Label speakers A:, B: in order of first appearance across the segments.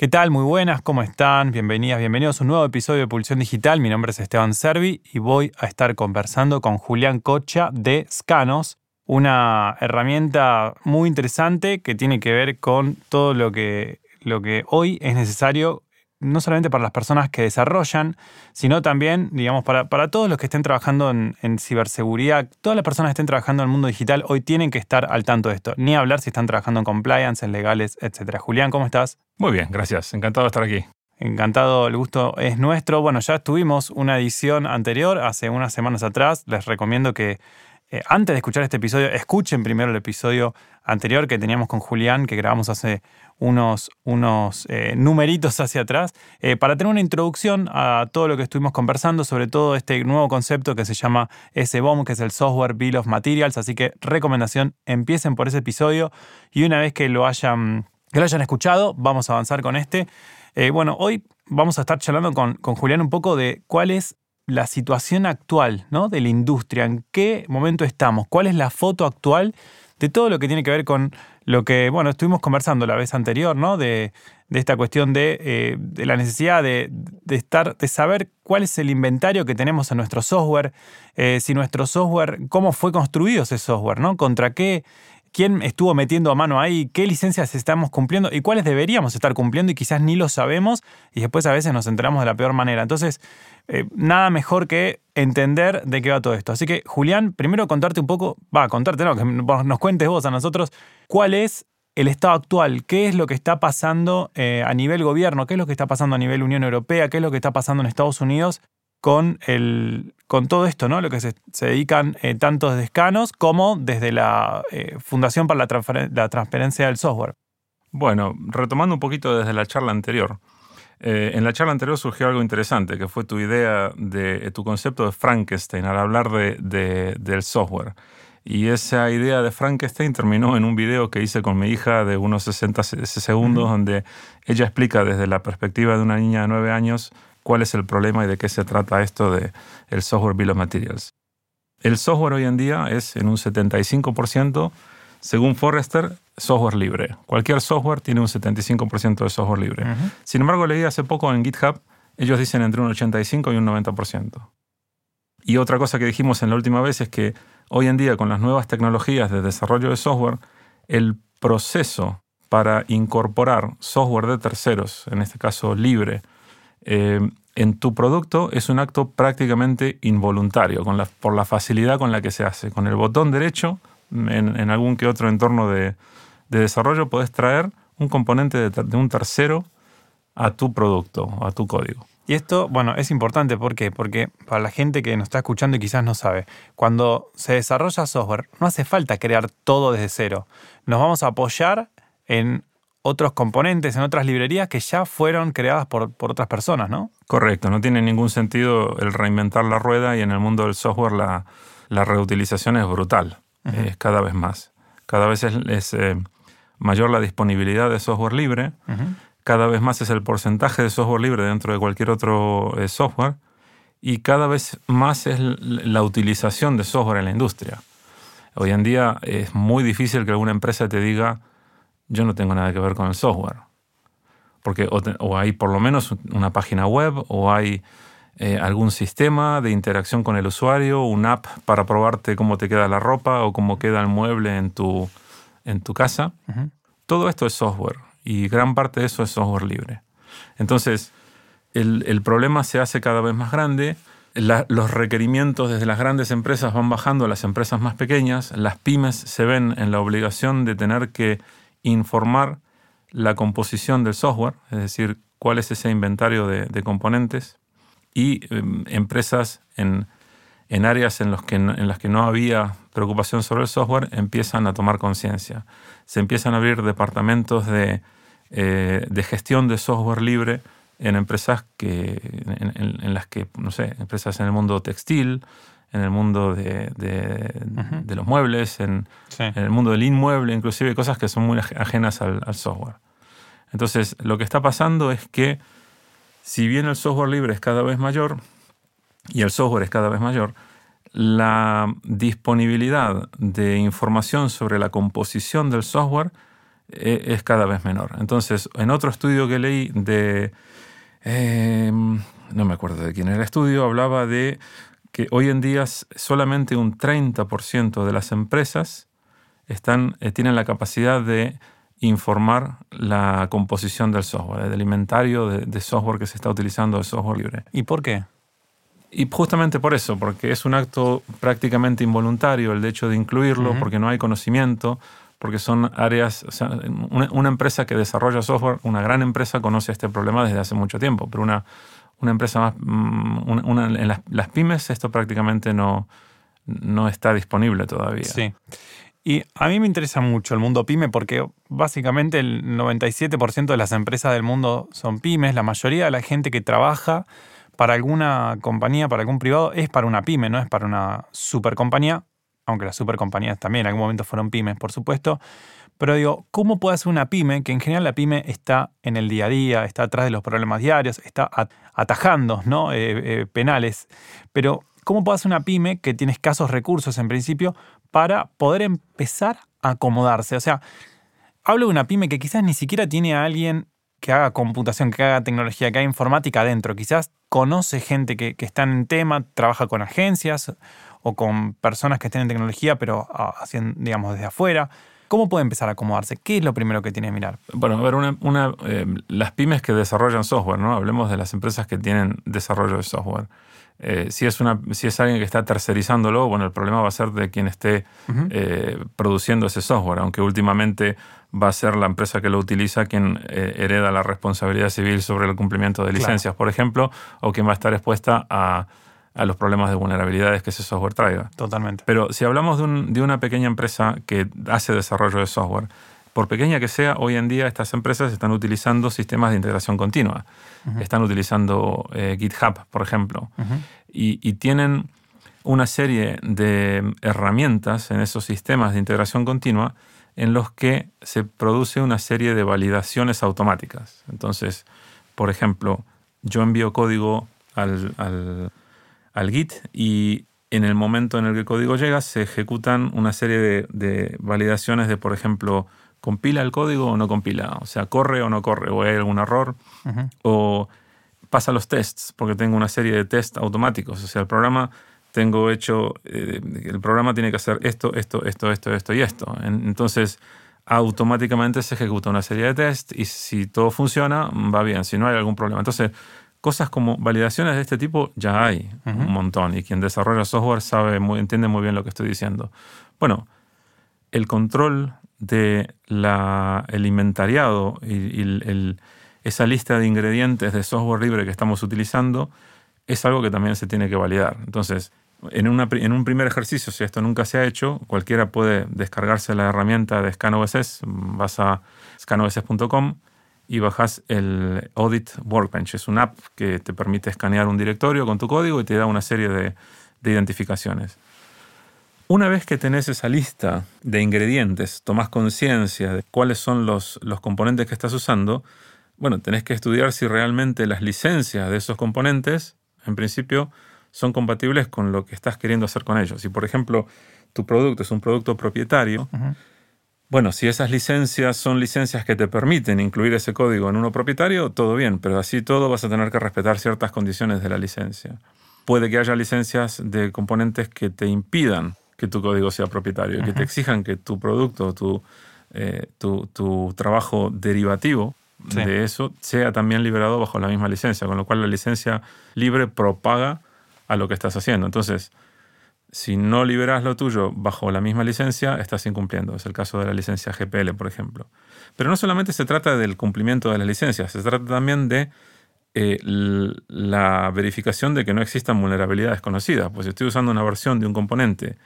A: ¿Qué tal? Muy buenas, ¿cómo están? Bienvenidas, bienvenidos a un nuevo episodio de Pulsión Digital. Mi nombre es Esteban Servi y voy a estar conversando con Julián Cocha de Scanos, una herramienta muy interesante que tiene que ver con todo lo que, lo que hoy es necesario no solamente para las personas que desarrollan, sino también, digamos, para, todos los que estén trabajando en, ciberseguridad, todas las personas que estén trabajando en el mundo digital hoy tienen que estar al tanto de esto, ni hablar si están trabajando en compliance, en legales, etc. Julián, ¿cómo estás?
B: Muy bien, gracias. Encantado de estar aquí.
A: Encantado, el gusto es nuestro. Bueno, ya tuvimos una edición anterior, hace unas semanas atrás. Les recomiendo que eh, antes de escuchar este episodio, escuchen primero el episodio anterior que teníamos con Julián, que grabamos hace unos, unos eh, numeritos hacia atrás, eh, para tener una introducción a todo lo que estuvimos conversando, sobre todo este nuevo concepto que se llama SBOM, que es el Software Bill of Materials. Así que recomendación, empiecen por ese episodio y una vez que lo hayan, que lo hayan escuchado, vamos a avanzar con este. bueno, hoy vamos a estar charlando con, con Julián un poco de cuál es la situación actual ¿no? de la industria, en qué momento estamos, cuál es la foto actual de todo lo que tiene que ver con lo que, bueno, estuvimos conversando la vez anterior, ¿no? De, esta cuestión de, eh, la necesidad de, estar, de saber cuál es el inventario que tenemos en nuestro software, eh, si nuestro software, cómo fue construido ese software, ¿no? Contra qué quién estuvo metiendo a mano ahí, qué licencias estamos cumpliendo y cuáles deberíamos estar cumpliendo y quizás ni lo sabemos y después a veces nos enteramos de la peor manera. Entonces, eh, nada mejor que entender de qué va todo esto. Así que, Julián, primero contarte un poco, va, contarte, no, que nos cuentes vos a nosotros, cuál es el estado actual, qué es lo que está pasando eh, a nivel gobierno, qué es lo que está pasando a nivel Unión Europea, qué es lo que está pasando en Estados Unidos con, el, con todo esto, ¿no? Lo que se, dedican eh, tanto desde Scanos como desde la Fundación para la, la Transparencia del Software.
B: Bueno, retomando un poquito desde la charla anterior, eh, en la charla anterior surgió algo interesante, que fue tu idea de eh, tu concepto de Frankenstein al hablar de, del software. Y esa idea de Frankenstein terminó en un video que hice con mi hija de unos 60 segundos, donde ella explica desde la perspectiva de una niña de 9 años cuál es el problema y de qué se trata esto de el software bill of materials. El software hoy en día es en un 75% según Forrester, software libre. Cualquier software tiene un 75% de software libre. Sin embargo, leí hace poco en GitHub, ellos dicen entre un 85 y un 90%. Y otra cosa que dijimos en la última vez es que hoy en día con las nuevas tecnologías de desarrollo de software, el proceso para incorporar software de terceros, en este caso libre, eh, en tu producto es un acto prácticamente involuntario, por la facilidad con la que se hace. Con el botón derecho en, algún que otro entorno de, desarrollo, puedes traer un componente de, un tercero a tu producto, a tu código.
A: Y esto, bueno, es importante, ¿por qué? Porque para la gente que nos está escuchando y quizás no sabe, cuando se desarrolla software, no hace falta crear todo desde cero. Nos vamos a apoyar en otros componentes, en otras librerías que ya fueron creadas por, por otras personas, ¿no?
B: Correcto, no tiene ningún sentido el reinventar la rueda y en el mundo del software la, la reutilización es brutal es cada vez más. Cada vez es, eh, mayor la disponibilidad de software libre, cada vez más es el porcentaje de software libre dentro de cualquier otro eh, software y cada vez más es la utilización de software en la industria. Hoy en día es muy difícil que alguna empresa te diga, yo no tengo nada que ver con el software. Porque o hay por lo menos una página web o hay eh, algún sistema de interacción con el usuario, un app para probarte cómo te queda la ropa o cómo queda el mueble en tu, en tu casa. Todo esto es software y gran parte de eso es software libre. Entonces, el, problema se hace cada vez más grande. los requerimientos desde las grandes empresas van bajando a las empresas más pequeñas. Las pymes se ven en la obligación de tener que informar la composición del software, es decir, cuál es ese inventario de componentes y em, empresas en, áreas en, en las que no había preocupación sobre el software empiezan a tomar conciencia. Se empiezan a abrir departamentos de, eh, gestión de software libre en empresas que, en, las que, no sé, empresas en el mundo textil, en el mundo de, los muebles, en, el mundo del inmueble, inclusive cosas que son muy ajenas al software. Entonces, lo que está pasando es que si bien el software libre es cada vez mayor y el software es cada vez mayor, la disponibilidad de información sobre la composición del software e, es cada vez menor. Entonces, en otro estudio que leí de, em, no me acuerdo de quién era el estudio, hablaba de que hoy en día solamente un 30% de las empresas están, eh, tienen la capacidad de informar la composición del software, del inventario de, software que se está utilizando, el software libre.
A: ¿Y por qué?
B: Y justamente por eso, porque es un acto prácticamente involuntario el hecho de incluirlo, porque no hay conocimiento, porque son áreas, o sea, una, empresa que desarrolla software, una gran empresa conoce este problema desde hace mucho tiempo, pero una, una empresa más, mm, en las, pymes esto prácticamente no, no está disponible todavía.
A: Sí. Y a mí me interesa mucho el mundo pyme porque básicamente el 97% de las empresas del mundo son pymes. La mayoría de la gente que trabaja para alguna compañía, para algún privado, es para una pyme, no es para una super compañía, aunque las super compañías también en algún momento fueron pymes, por supuesto. Pero digo, ¿cómo puede ser una pyme? Que en general la pyme está en el día a día, está atrás de los problemas diarios, está atajando ¿no? Eh, eh, penales. Pero, ¿cómo puede ser una pyme que tiene escasos recursos en principio para poder empezar a acomodarse. O sea, hablo de una pyme que quizás ni siquiera tiene a alguien que haga computación, que haga tecnología, que haga informática adentro. Quizás conoce gente que, está en tema, trabaja con agencias o con personas que estén en tecnología, pero ah, haciendo, digamos, desde afuera. ¿Cómo puede empezar a acomodarse? ¿Qué es lo primero que tiene que mirar?
B: Bueno, a ver, una, eh, las pymes que desarrollan software, ¿no? Hablemos de las empresas que tienen desarrollo de software. Eh, si, es una, si es alguien que está tercerizándolo, bueno, el problema va a ser de quien esté eh, produciendo ese software, aunque últimamente va a ser la empresa que lo utiliza quien eh, hereda la responsabilidad civil sobre el cumplimiento de licencias, por ejemplo, o quien va a estar expuesta a, a, los problemas de vulnerabilidades que ese software traiga.
A: Totalmente.
B: Pero si hablamos de, un, de una pequeña empresa que hace desarrollo de software, por pequeña que sea, hoy en día estas empresas están utilizando sistemas de integración continua. Están utilizando eh, GitHub, por ejemplo. y, tienen una serie de herramientas en esos sistemas de integración continua en los que se produce una serie de validaciones automáticas. Entonces, por ejemplo, yo envío código al, al, Git y en el momento en el que el código llega se ejecutan una serie de, de validaciones de, por ejemplo, ¿compila el código o no compila? O sea, ¿corre o no corre? ¿O hay algún error? O pasa los tests, porque tengo una serie de tests automáticos. O sea, el programa tengo hecho, eh, el programa tiene que hacer esto, esto, esto, esto, esto y esto. entonces, automáticamente se ejecuta una serie de tests y si todo funciona, va bien, si no hay algún problema. Entonces, cosas como validaciones de este tipo ya hay un montón y quien desarrolla software sabe, entiende muy bien lo que estoy diciendo. Bueno, el control de la, el inventariado y, esa lista de ingredientes de software libre que estamos utilizando es algo que también se tiene que validar. Entonces, en, una, en un primer ejercicio, si esto nunca se ha hecho, cualquiera puede descargarse la herramienta de ScanOSS, vas a scanoss.com y bajas el Audit Workbench. Es una app que te permite escanear un directorio con tu código y te da una serie de, de identificaciones. Una vez que tenés esa lista de ingredientes, tomás conciencia de cuáles son los, los, componentes que estás usando, bueno, tenés que estudiar si realmente las licencias de esos componentes, en principio, son compatibles con lo que estás queriendo hacer con ellos. Si, por ejemplo, tu producto es un producto propietario, bueno, si esas licencias son licencias que te permiten incluir ese código en uno propietario, todo bien, pero así todo vas a tener que respetar ciertas condiciones de la licencia. Puede que haya licencias de componentes que te impidan que tu código sea propietario, que te exijan que tu producto, tu, eh, tu, trabajo derivativo de eso sea también liberado bajo la misma licencia, con lo cual la licencia libre propaga a lo que estás haciendo. Entonces, si no liberas lo tuyo bajo la misma licencia, estás incumpliendo. Es el caso de la licencia GPL, por ejemplo. Pero no solamente se trata del cumplimiento de las licencias, se trata también de eh, la verificación de que no existan vulnerabilidades conocidas. Pues si estoy usando una versión de un componente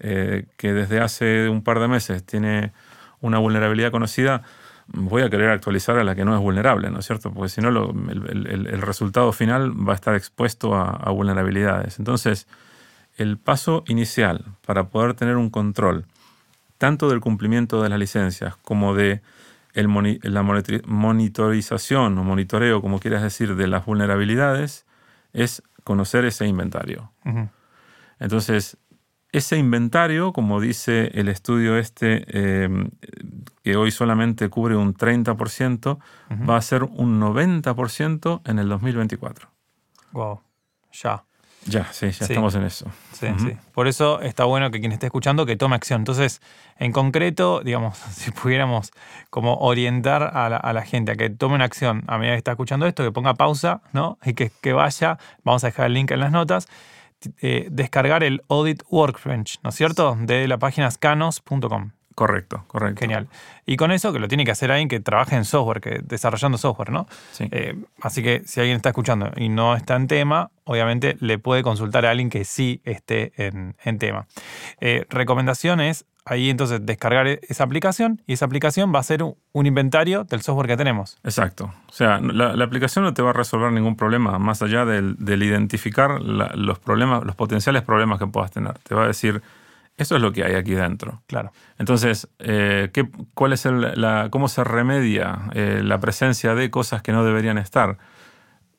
B: eh, que desde hace un par de meses tiene una vulnerabilidad conocida, voy a querer actualizar a la que no es vulnerable, ¿no es cierto? Porque si no, el, resultado final va a estar expuesto a, vulnerabilidades. Entonces, el paso inicial para poder tener un control tanto del cumplimiento de las licencias como de la monitorización o monitoreo, como quieras decir, de las vulnerabilidades, es conocer ese inventario. Entonces, ese inventario, como dice el estudio este, eh, que hoy solamente cubre un 30%, va a ser un 90% en el 2024.
A: Wow, ya.
B: Ya, sí, ya estamos en eso.
A: Sí, sí. Por eso está bueno que quien esté escuchando que tome acción. Entonces, en concreto, digamos, si pudiéramos como orientar a la, gente a que tome una acción a medida que está escuchando esto, que ponga pausa, ¿no? Y que, que vaya, vamos a dejar el link en las notas, eh, descargar el Audit Workbench, ¿no es cierto? De la página scanos.com.
B: Correcto, correcto.
A: Genial. Y con eso, que lo tiene que hacer alguien que trabaje en software, que desarrollando software, ¿no?
B: Sí.
A: Eh, así que si alguien está escuchando y no está en tema, obviamente le puede consultar a alguien que sí esté en, tema. Eh, recomendación es ahí entonces descargar e-, esa aplicación y esa aplicación va a ser un, inventario del software que tenemos.
B: Exacto. O sea, la, aplicación no te va a resolver ningún problema más allá del, identificar los problemas, los potenciales problemas que puedas tener. Te va a decir eso es lo que hay aquí dentro.
A: Claro.
B: Entonces, eh, ¿qué, cuál es la, ¿cómo se remedia eh, la presencia de cosas que no deberían estar?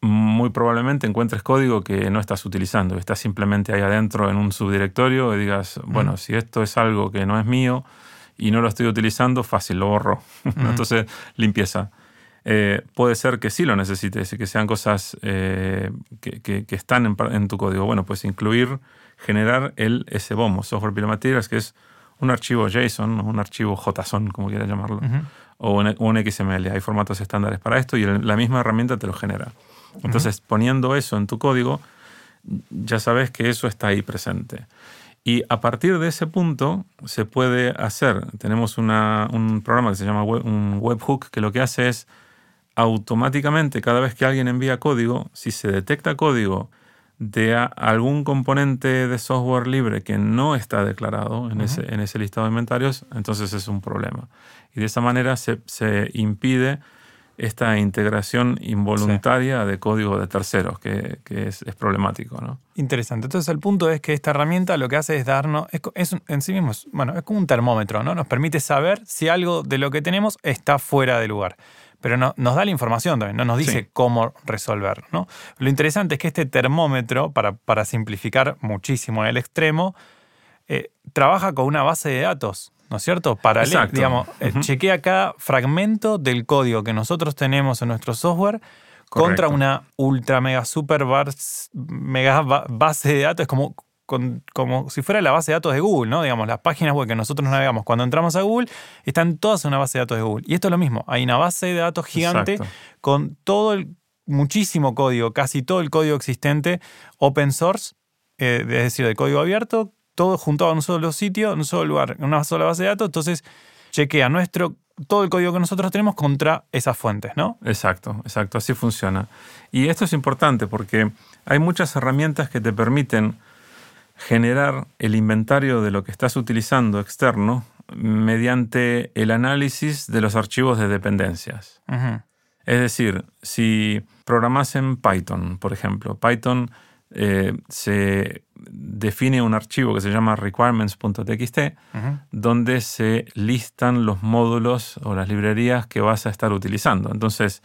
B: Muy probablemente encuentres código que no estás utilizando, estás simplemente ahí adentro en un subdirectorio y digas, bueno, si esto es algo que no es mío y no lo estoy utilizando, fácil, lo borro. Entonces, limpieza. Eh, puede ser que sí lo necesites y que sean cosas que, que, están en, en, tu código. Bueno, pues incluir generar el SBOM, Software Bill of Materials, que es un archivo JSON, un archivo JSON, como quieras llamarlo, o, un, XML. Hay formatos estándares para esto y la misma herramienta te lo genera. Entonces, poniendo eso en tu código, ya sabes que eso está ahí presente. Y a partir de ese punto se puede hacer, tenemos un programa que se llama un webhook que lo que hace es automáticamente cada vez que alguien envía código, si se detecta código de algún componente de software libre que no está declarado en, ese, en ese listado de inventarios, entonces es un problema. Y de esa manera se, impide esta integración involuntaria de código de terceros, que, es, problemático. ¿no?
A: Interesante. Entonces el punto es que esta herramienta lo que hace es darnos, es, en sí mismo, bueno, es como un termómetro, ¿no? Nos permite saber si algo de lo que tenemos está fuera de lugar pero no, nos da la información también, no nos dice cómo resolver. ¿no? Lo interesante es que este termómetro, para, para simplificar muchísimo en el extremo, eh, trabaja con una base de datos, ¿no es cierto? Paralela, digamos, eh, chequea cada fragmento del código que nosotros tenemos en nuestro software contra una ultra mega super mega base de datos. Es como como si fuera la base de datos de Google, ¿no? Digamos, las páginas web que nosotros navegamos cuando entramos a Google están todas en una base de datos de Google. Y esto es lo mismo, hay una base de datos gigante con todo el, muchísimo código, casi todo el código existente open source, eh, es decir, de código abierto, todo juntado en un solo sitio, en un solo lugar, en una sola base de datos. Entonces, chequea nuestro todo el código que nosotros tenemos contra esas fuentes, ¿no?
B: Exacto, exacto, así funciona. Y esto es importante porque hay muchas herramientas que te permiten generar el inventario de lo que estás utilizando externo mediante el análisis de los archivos de dependencias. Es decir, si programas en Python, por ejemplo, Python eh, se define un archivo que se llama requirements.txt, donde se listan los módulos o las librerías que vas a estar utilizando. Entonces,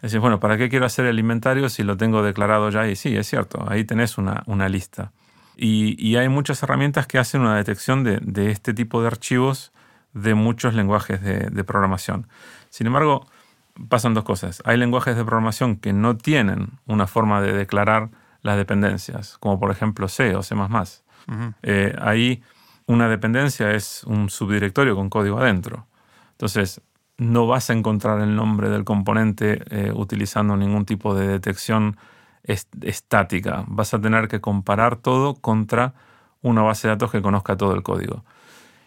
B: decís, bueno, ¿para qué quiero hacer el inventario si lo tengo declarado ya? Y sí, es cierto, ahí tenés una, una lista. Y, hay muchas herramientas que hacen una detección de, este tipo de archivos de muchos lenguajes de, programación. Sin embargo, pasan dos cosas. Hay lenguajes de programación que no tienen una forma de declarar las dependencias, como por ejemplo C o C ++. Eh, ahí una dependencia es un subdirectorio con código adentro. Entonces, no vas a encontrar el nombre del componente eh, utilizando ningún tipo de detección estática. Vas a tener que comparar todo contra una base de datos que conozca todo el código.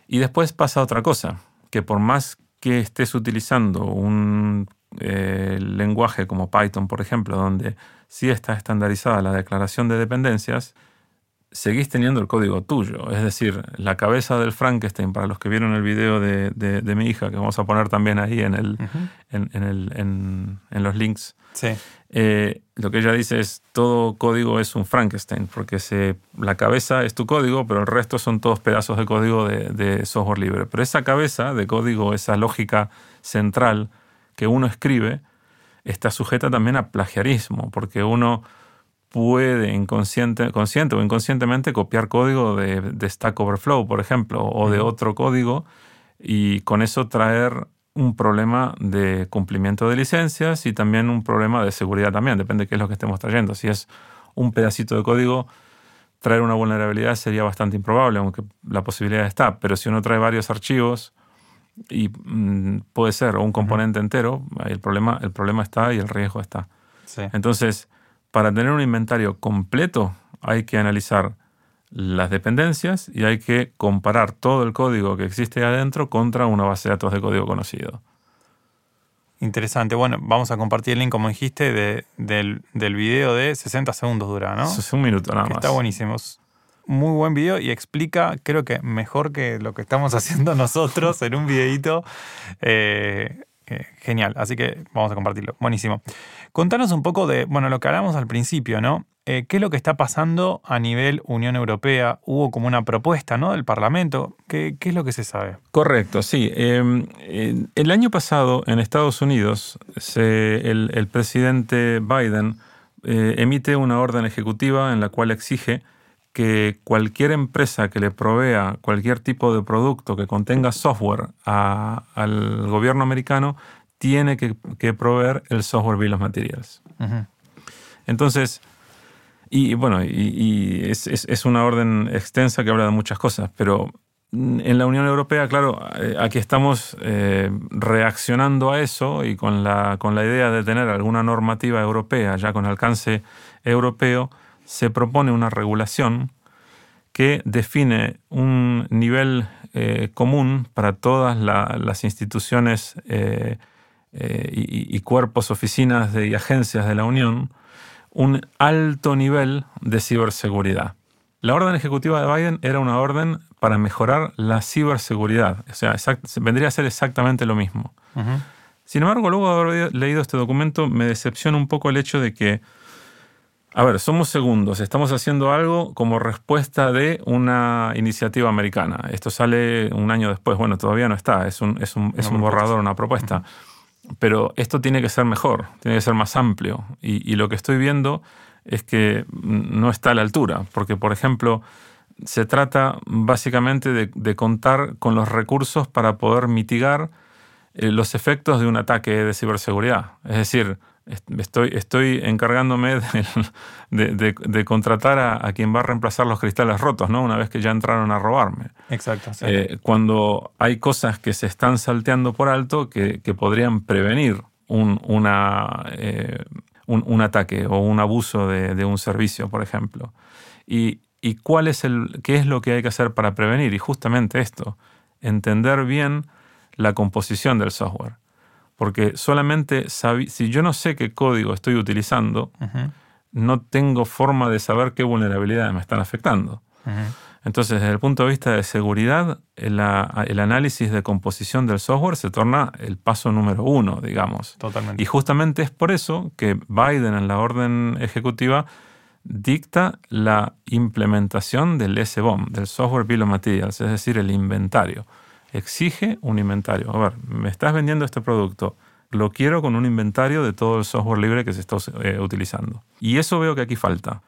B: Y después pasa otra cosa, que por más que estés utilizando un eh, lenguaje como Python, por ejemplo, donde sí está estandarizada la declaración de dependencias, seguís teniendo el código tuyo. Es decir, la cabeza del Frankenstein, para los que vieron el video de, mi hija, que vamos a poner también ahí en, el, en, en los links,
A: sí.
B: Eh, lo que ella dice es todo código es un Frankenstein, porque se, la cabeza es tu código, pero el resto son todos pedazos de código de, software libre. Pero esa cabeza de código, esa lógica central que uno escribe, está sujeta también a plagiarismo, porque uno puede inconsciente, consciente o inconscientemente copiar código de, de Stack Overflow, por ejemplo, o de otro código y con eso traer un problema de cumplimiento de licencias y también un problema de seguridad también, depende de qué es lo que estemos trayendo. Si es un pedacito de código, traer una vulnerabilidad sería bastante improbable, aunque la posibilidad está, pero si uno trae varios archivos y mm, puede ser o un componente entero, el problema, el problema está y el riesgo está. Entonces, para tener un inventario completo hay que analizar las dependencias y hay que comparar todo el código que existe adentro contra una base de datos de código conocido.
A: Interesante. Bueno, vamos a compartir el link, como dijiste, de, del, del, video de 60 segundos dura, ¿no?
B: es un minuto nada más.
A: Está buenísimo. Muy buen video y explica, creo que mejor que lo que estamos haciendo nosotros en un videito. Eh, genial, así que vamos a compartirlo. Buenísimo. Contanos un poco de, bueno, lo que hablamos al principio, ¿no? Eh, ¿Qué es lo que está pasando a nivel Unión Europea? Hubo como una propuesta ¿no? del Parlamento. ¿Qué, es lo que se sabe?
B: Correcto, sí. Em, el año pasado en Estados Unidos el, presidente Biden eh, emite una orden ejecutiva en la cual exige que cualquier empresa que le provea cualquier tipo de producto que contenga software al gobierno americano tiene que, proveer el software Bill of Materials. Entonces, y bueno, y, es, una orden extensa que habla de muchas cosas, pero en la Unión Europea, claro, eh, aquí estamos eh, reaccionando a eso y con la, con la idea de tener alguna normativa europea ya con alcance europeo, se propone una regulación que define un nivel eh, común para todas las instituciones y, y, cuerpos, oficinas y agencias de la Unión un alto nivel de ciberseguridad. La orden ejecutiva de Biden era una orden para mejorar la ciberseguridad. O sea, vendría a ser exactamente lo mismo. Sin embargo, luego de haber leído este documento, me decepciona un poco el hecho de que, a ver, somos segundos, estamos haciendo algo como respuesta de una iniciativa americana. Esto sale un año después, bueno, todavía no está, es un, es un, borrador, una propuesta. Pero esto tiene que ser mejor, tiene que ser más amplio. Y, lo que estoy viendo es que no está a la altura, porque, por ejemplo, se trata básicamente de, contar con los recursos para poder mitigar eh, los efectos de un ataque de ciberseguridad. Es decir, Estoy, estoy encargándome de, contratar a, quien va a reemplazar los cristales rotos, ¿no? Una vez que ya entraron a robarme.
A: Exacto.
B: Eh, cuando hay cosas que se están salteando por alto que, podrían prevenir un, una, eh, un, ataque o un abuso de, un servicio, por ejemplo. Y, y, cuál es el, qué es lo que hay que hacer para prevenir. Y justamente esto, entender bien la composición del software porque solamente si yo no sé qué código estoy utilizando, no tengo forma de saber qué vulnerabilidades me están afectando. Entonces, desde el punto de vista de seguridad, el, análisis de composición del software se torna el paso número uno, digamos.
A: Totalmente.
B: Y justamente es por eso que Biden en la orden ejecutiva dicta la implementación del SBOM, del Software Bill of Materials, es decir, el inventario exige un inventario. A ver, me estás vendiendo este producto, lo quiero con un inventario de todo el software libre que se está eh, utilizando. Y eso veo que aquí falta.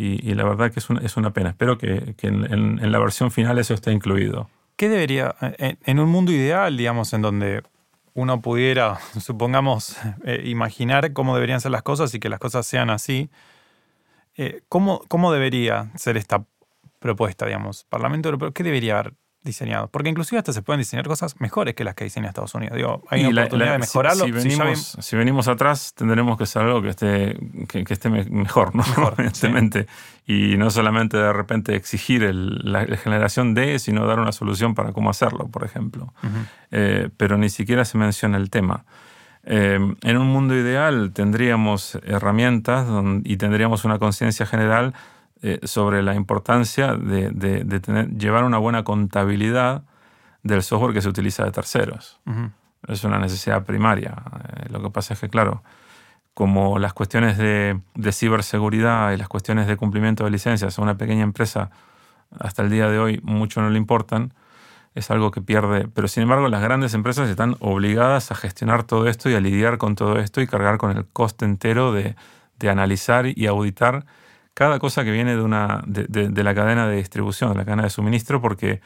B: Y, la verdad que es una, pena. Espero que, en, la versión final eso esté incluido.
A: ¿Qué debería, en, un mundo ideal, digamos, en donde uno pudiera, supongamos, eh, imaginar cómo deberían ser las cosas y que las cosas sean así, eh, ¿cómo, ¿cómo debería ser esta propuesta, digamos? Parlamento Europeo, ¿qué debería haber diseñados. Porque inclusive hasta se pueden diseñar cosas mejores que las que diseña Estados Unidos. Digo, hay una oportunidad de mejorarlo.
B: Si, venimos, atrás, tendremos que hacer algo que esté, que, esté mejor, ¿no? Evidentemente. Y no solamente de repente exigir la, generación de, sino dar una solución para cómo hacerlo, por ejemplo. Eh, pero ni siquiera se menciona el tema. Eh, en un mundo ideal tendríamos herramientas y tendríamos una conciencia general eh, sobre la importancia de, tener, llevar una buena contabilidad del software que se utiliza de terceros. Es una necesidad primaria. Eh, lo que pasa es que, claro, como las cuestiones de, ciberseguridad y las cuestiones de cumplimiento de licencias a una pequeña empresa hasta el día de hoy mucho no le importan, es algo que pierde. Pero sin embargo, las grandes empresas están obligadas a gestionar todo esto y a lidiar con todo esto y cargar con el coste entero de, de analizar y auditar cada cosa que viene de, una, de, la cadena de distribución, de la cadena de suministro, porque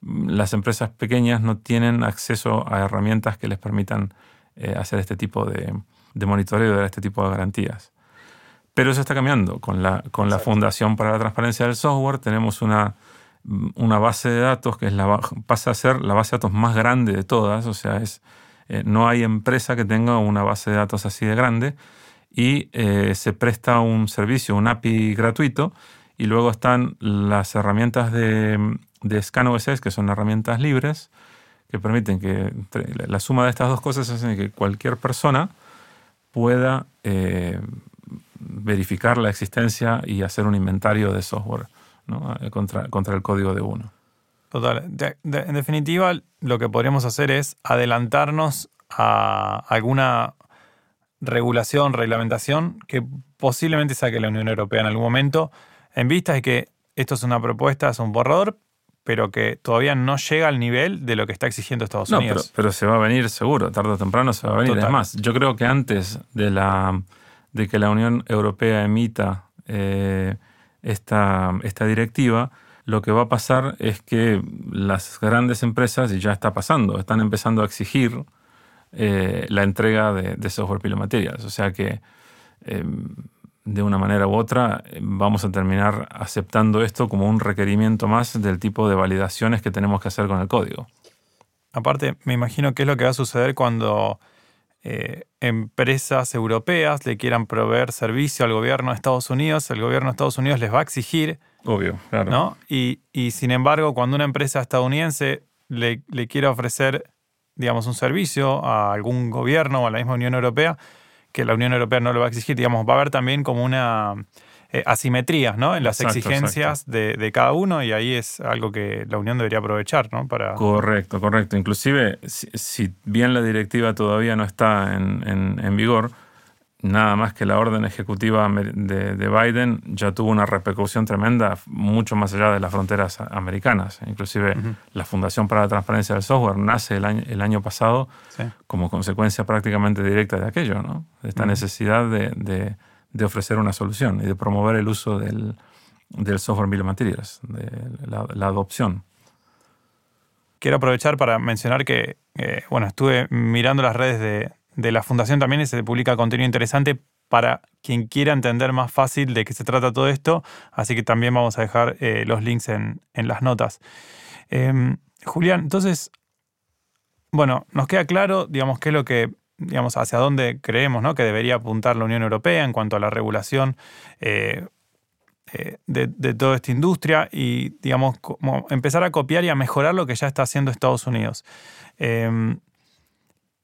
B: mm, las empresas pequeñas no tienen acceso a herramientas que les permitan eh, hacer este tipo de, de monitoreo y dar este tipo de garantías. Pero eso está cambiando. Con la, con la Fundación para la Transparencia del Software tenemos una, una base de datos que es la, pasa a ser la base de datos más grande de todas. O sea, es, eh, no hay empresa que tenga una base de datos así de grande y eh, se presta un servicio, un API gratuito y luego están las herramientas de, de ScanOSS, que son herramientas libres, que permiten que la suma de estas dos cosas hace que cualquier persona pueda eh, verificar la existencia y hacer un inventario de software contra, contra el código de uno.
A: Total. en definitiva, lo que podríamos hacer es adelantarnos a alguna regulación, reglamentación que posiblemente saque la Unión Europea en algún momento, en vista de que esto es una propuesta, es un borrador, pero que todavía no llega al nivel de lo que está exigiendo Estados Unidos.
B: Pero, se va a venir seguro, tarde o temprano se va a venir. Además, yo creo que antes de, la, de que la Unión Europea emita eh, esta, esta directiva, lo que va a pasar es que las grandes empresas, y ya está pasando, están empezando a exigir eh, la entrega de, software Materials. O sea que em, de una manera u otra vamos a terminar aceptando esto como un requerimiento más del tipo de validaciones que tenemos que hacer con el código.
A: Aparte, me imagino que es lo que va a suceder cuando eh, empresas europeas le quieran proveer servicio al gobierno de Estados Unidos, el gobierno de Estados Unidos les va a exigir.
B: Obvio, claro.
A: ¿no? Y, sin embargo, cuando una empresa estadounidense le, le quiere ofrecer, digamos, un servicio a algún gobierno o a la misma Unión Europea, que la Unión Europea no lo va a exigir, digamos, va a haber también como una eh, asimetrías ¿no? en las exigencias de, cada uno y ahí es algo que la Unión debería aprovechar. ¿no? Para...
B: Correcto, correcto. Inclusive, si, bien la directiva todavía no está en, vigor, nada más que la orden ejecutiva de, Biden ya tuvo una repercusión tremenda mucho más allá de las fronteras americanas. Inclusive la Fundación para la Transparencia del Software nace el año, el año pasado como consecuencia prácticamente directa de aquello, ¿no? de esta necesidad de de ofrecer una solución y de promover el uso del, software Bill of Materials, de la, adopción.
A: Quiero aprovechar para mencionar que, eh, bueno, estuve mirando las redes de, la Fundación también se publica contenido interesante para quien quiera entender más fácil de qué se trata todo esto, así que también vamos a dejar eh, los links en, en las notas. Em, Julián, entonces, bueno, nos queda claro, digamos, qué es lo que digamos, hacia dónde creemos ¿no? que debería apuntar la Unión Europea en cuanto a la regulación eh, eh, de, toda esta industria y, digamos, empezar a copiar y a mejorar lo que ya está haciendo Estados Unidos.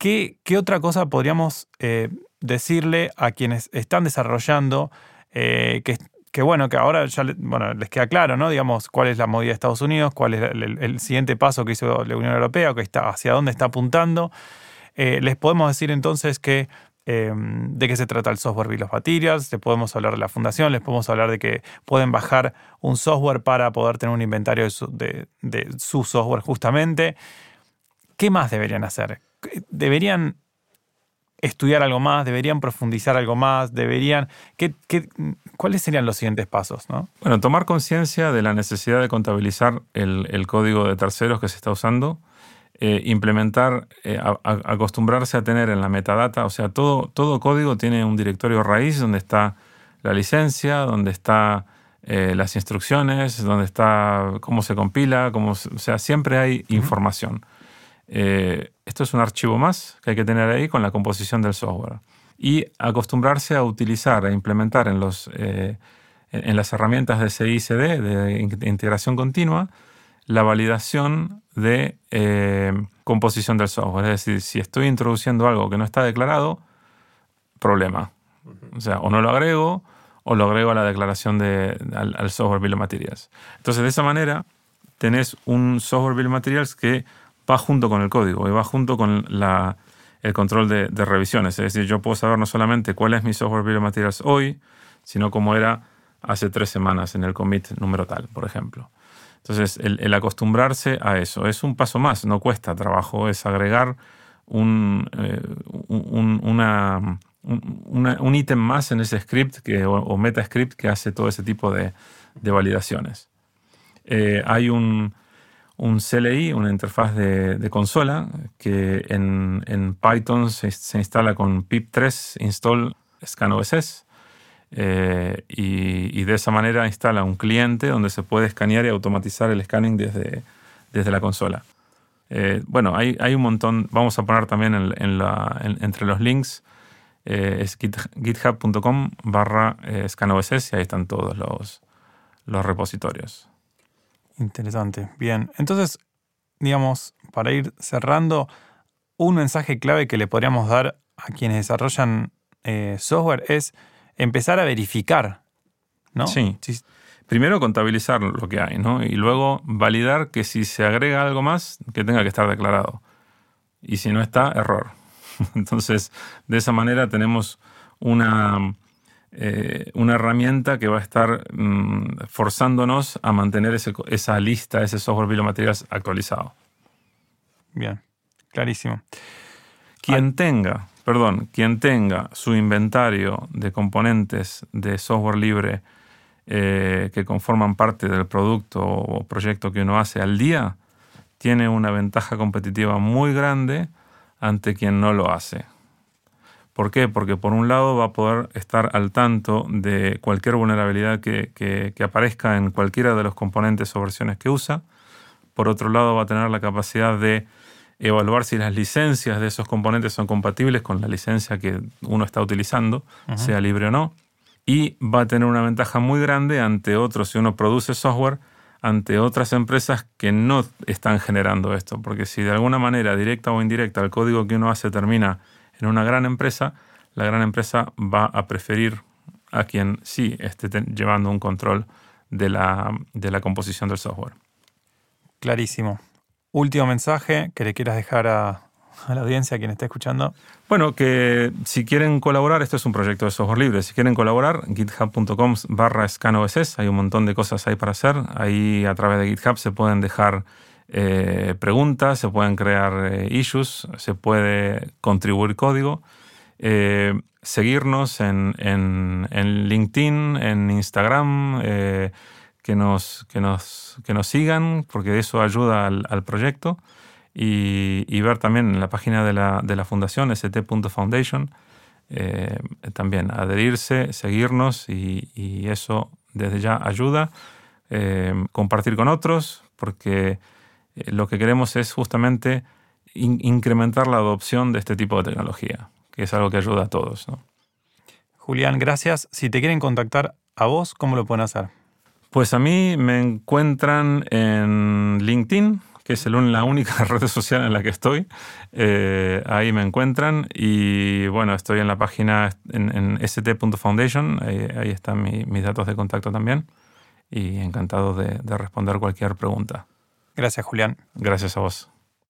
A: ¿Qué, otra cosa podríamos eh, decirle a quienes están desarrollando que, bueno, que ahora ya bueno, les queda claro, ¿no? Digamos, cuál es la movida de Estados Unidos, cuál es el, siguiente paso que hizo la Unión Europea, que está, hacia dónde está apuntando. Eh, les podemos decir entonces que em, de qué se trata el software Bill of Materials, les podemos hablar de la fundación, les podemos hablar de que pueden bajar un software para poder tener un inventario de su, software justamente. ¿Qué más deberían hacer? ¿Deberían estudiar algo más? ¿Deberían profundizar algo más? ¿Deberían... ¿qué, cuáles serían los siguientes pasos?
B: Bueno, tomar conciencia de la necesidad de contabilizar el, código de terceros que se está usando eh, implementar, eh, acostumbrarse a tener en la metadata, o sea, todo, todo código tiene un directorio raíz donde está la licencia, donde está eh, las instrucciones, donde está cómo se compila, cómo, o sea, siempre hay información. Esto es un archivo más que hay que tener ahí con la composición del software. Y acostumbrarse a utilizar, a implementar en, los, en las herramientas de CICD, de integración continua, la validación de eh, composición del software. Es decir, si estoy introduciendo algo que no está declarado, problema. O sea, o no lo agrego o lo agrego a la declaración de, al, software Bill of Materials. Entonces, de esa manera, tenés un software Bill of Materials que va junto con el código y va junto con la, el control de, de, revisiones. Es decir, yo puedo saber no solamente cuál es mi software of Materials hoy, sino cómo era hace tres semanas en el commit número tal, por ejemplo. Entonces, el, acostumbrarse a eso es un paso más, no cuesta trabajo, es agregar un, eh, una un, ítem más en ese script que, o, meta script que hace todo ese tipo de, validaciones. Eh, hay un, un, CLI, una interfaz de, consola, que en, Python se, instala con pip3 install scanOSS. Eh, y, de esa manera instala un cliente donde se puede escanear y automatizar el scanning desde, desde la consola. Eh, bueno, hay, hay, un montón, vamos a poner también entre los links, eh, es github.com barra scanoss y ahí están todos los, los repositorios.
A: Interesante, bien. Entonces, digamos, para ir cerrando, un mensaje clave que le podríamos dar a quienes desarrollan software es empezar a verificar, ¿no?
B: Sí. Primero contabilizar lo que hay, ¿no? Y luego validar que si se agrega algo más, que tenga que estar declarado. Y si no está, error. Entonces, de esa manera tenemos una, eh, una herramienta que va a estar mm, forzándonos a mantener esa lista, ese software bill materials actualizado.
A: Bien, clarísimo.
B: Quien tenga perdón, quien tenga su inventario de componentes de software libre eh, que conforman parte del producto o proyecto que uno hace al día, tiene una ventaja competitiva muy grande ante quien no lo hace. ¿Por qué? Porque por un lado va a poder estar al tanto de cualquier vulnerabilidad que aparezca en cualquiera de los componentes o versiones que usa. Por otro lado va a tener la capacidad de evaluar si las licencias de esos componentes son compatibles con la licencia que uno está utilizando, sea libre o no. Y va a tener una ventaja muy grande ante otros, si uno produce software, ante otras empresas que no están generando esto. Porque si de alguna manera, directa o indirecta, el código que uno hace termina en una gran empresa, la gran empresa va a preferir a quien sí esté llevando un control de la, de la composición del software.
A: Clarísimo último mensaje que le quieras dejar a, la audiencia, a quien está escuchando.
B: Bueno, que si quieren colaborar, esto es un proyecto de software libre, si quieren colaborar, github.com barra hay un montón de cosas ahí para hacer. Ahí a través de GitHub se pueden dejar eh, preguntas, se pueden crear eh, issues, se puede contribuir código. Eh, seguirnos en, en, LinkedIn, en Instagram, que nos, que nos, que nos sigan, porque eso ayuda al, proyecto. Y, ver también en la página de la, de la fundación, st.foundation, también adherirse, seguirnos y, eso desde ya ayuda. Compartir con otros, porque lo que queremos es justamente incrementar la adopción de este tipo de tecnología, que es algo que ayuda a todos.
A: Julián, gracias. Si te quieren contactar a vos, ¿cómo lo pueden hacer?
B: Pues a mí me encuentran en LinkedIn, que es la única red social en la que estoy. Eh, ahí me encuentran y bueno, estoy en la página en, st.foundation, ahí, están mis datos de contacto también y encantado de responder cualquier pregunta.
A: Gracias, Julián.
B: Gracias a vos.